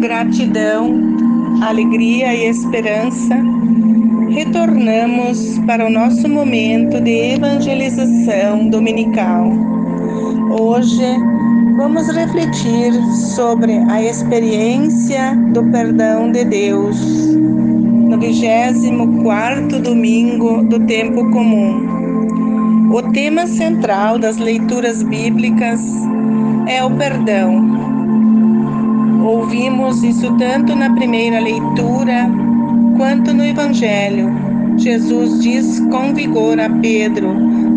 Gratidão, alegria e esperança, retornamos para o nosso momento de evangelização dominical. Hoje vamos refletir sobre a experiência do perdão de Deus no 24 domingo do tempo comum. O tema central das leituras bíblicas é o perdão. Ouvimos isso tanto na primeira leitura quanto no Evangelho. Jesus diz com vigor a Pedro: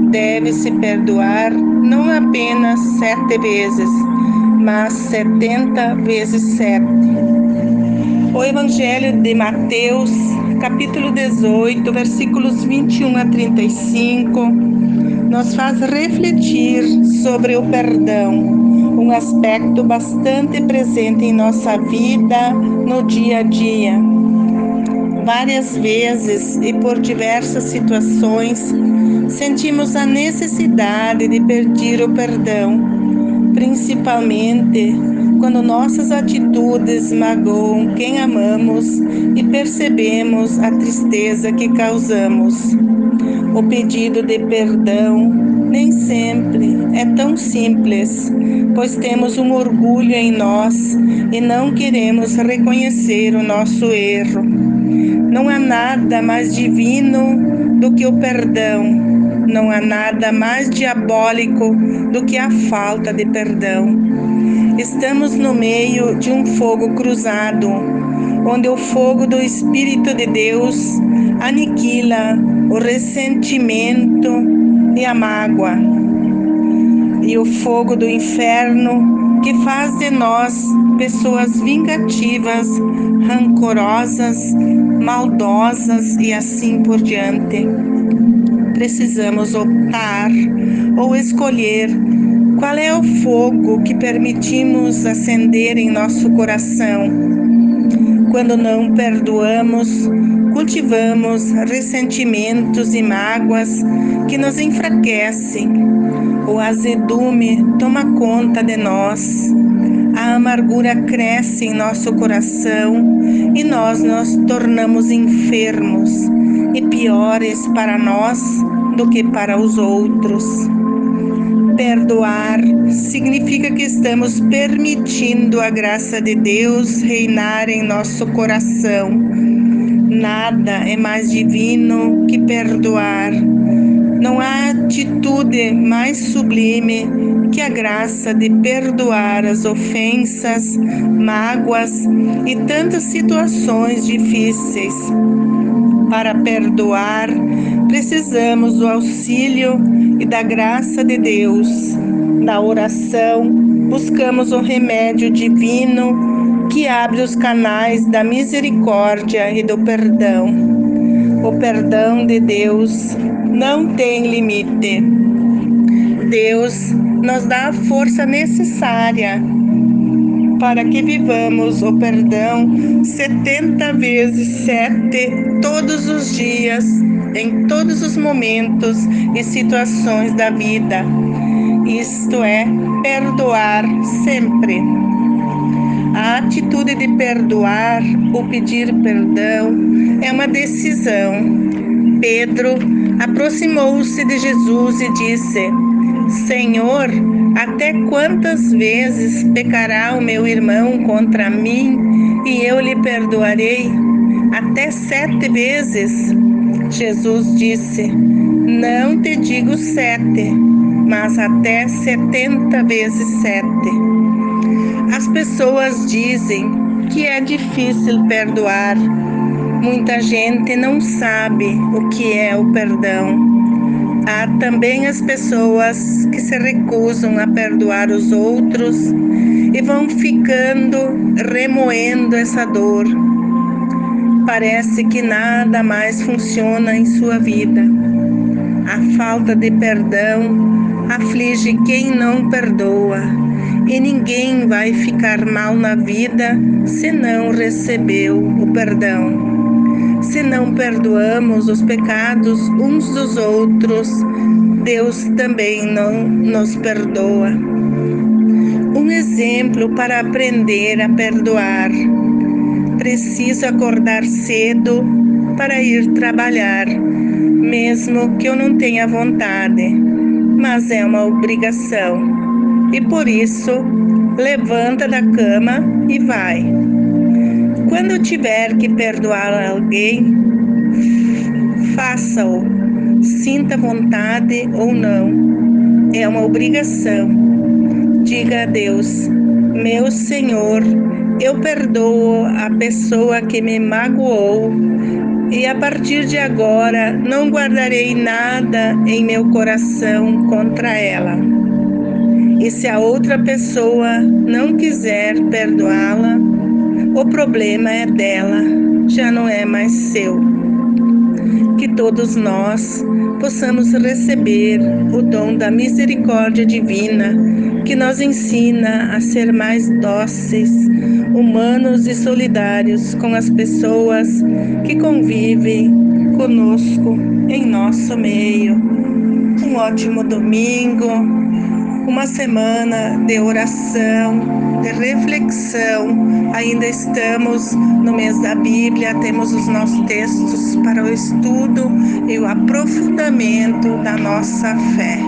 deve-se perdoar não apenas sete vezes, mas setenta vezes sete. O Evangelho de Mateus, capítulo 18, versículos 21 a 35, nos faz refletir sobre o perdão, um aspecto bastante presente em nossa vida no dia a dia Várias vezes e por diversas situações, sentimos a necessidade de pedir o perdão, principalmente quando nossas atitudes magoam quem amamos e percebemos a tristeza que causamos. O pedido de perdão nem sempre é tão simples, pois temos um orgulho em nós e não queremos reconhecer o nosso erro. Não há nada mais divino do que o perdão. Não há nada mais diabólico do que a falta de perdão. Estamos no meio de um fogo cruzado, onde o fogo do Espírito de Deus aniquila o ressentimento e a mágoa, e o fogo do inferno que faz de nós pessoas vingativas, rancorosas, maldosas e assim por diante. Precisamos optar ou escolher qual é o fogo que permitimos acender em nosso coração. Quando não perdoamos, cultivamos ressentimentos e mágoas que nos enfraquecem. O azedume toma conta de nós a amargura cresce em nosso coração e nós nos tornamos enfermos e piores para nós do que para os outros. Perdoar significa que estamos permitindo a graça de Deus reinar em nosso coração. Nada é mais divino que perdoar. Não há atitude mais sublime que a graça de perdoar as ofensas, mágoas e tantas situações difíceis. Para perdoar, precisamos do auxílio e da graça de Deus. Na oração, buscamos o remédio divino que abre os canais da misericórdia e do perdão. O perdão de Deus não tem limite. Deus nos dá a força necessária para que vivamos o perdão 70 vezes 7 todos os dias, em todos os momentos e situações da vida. Isto é, perdoar sempre. A atitude de perdoar, o pedir perdão, é uma decisão. Pedro aproximou-se de Jesus e disse: Senhor, até quantas vezes pecará o meu irmão contra mim e eu lhe perdoarei? Até sete vezes. Jesus disse: Não te digo sete, mas até setenta vezes sete. As pessoas dizem que é difícil perdoar. Muita gente não sabe o que é o perdão. Há também as pessoas que se recusam a perdoar os outros e vão ficando remoendo essa dor. Parece que nada mais funciona em sua vida. A falta de perdão aflige quem não perdoa, e ninguém vai ficar mal na vida se não recebeu o perdão se não perdoamos os pecados uns dos outros, Deus também não nos perdoa. um exemplo para aprender a perdoar. Preciso acordar cedo para ir trabalhar, mesmo que eu não tenha vontade, mas é uma obrigação. E por isso, levanta da cama e vai. Quando tiver que perdoar alguém, faça-o, sinta vontade ou não. É uma obrigação. Diga a Deus: Meu Senhor, eu perdoo a pessoa que me magoou e a partir de agora não guardarei nada em meu coração contra ela. E se a outra pessoa não quiser perdoá-la, o problema é dela, já não é mais seu. Que todos nós possamos receber o dom da misericórdia divina que nos ensina a ser mais dóceis, humanos e solidários com as pessoas que convivem conosco em nosso meio. Um ótimo domingo, uma semana de oração, de reflexão. Ainda estamos no mês da Bíblia, temos os nossos textos para o estudo e o aprofundamento da nossa fé.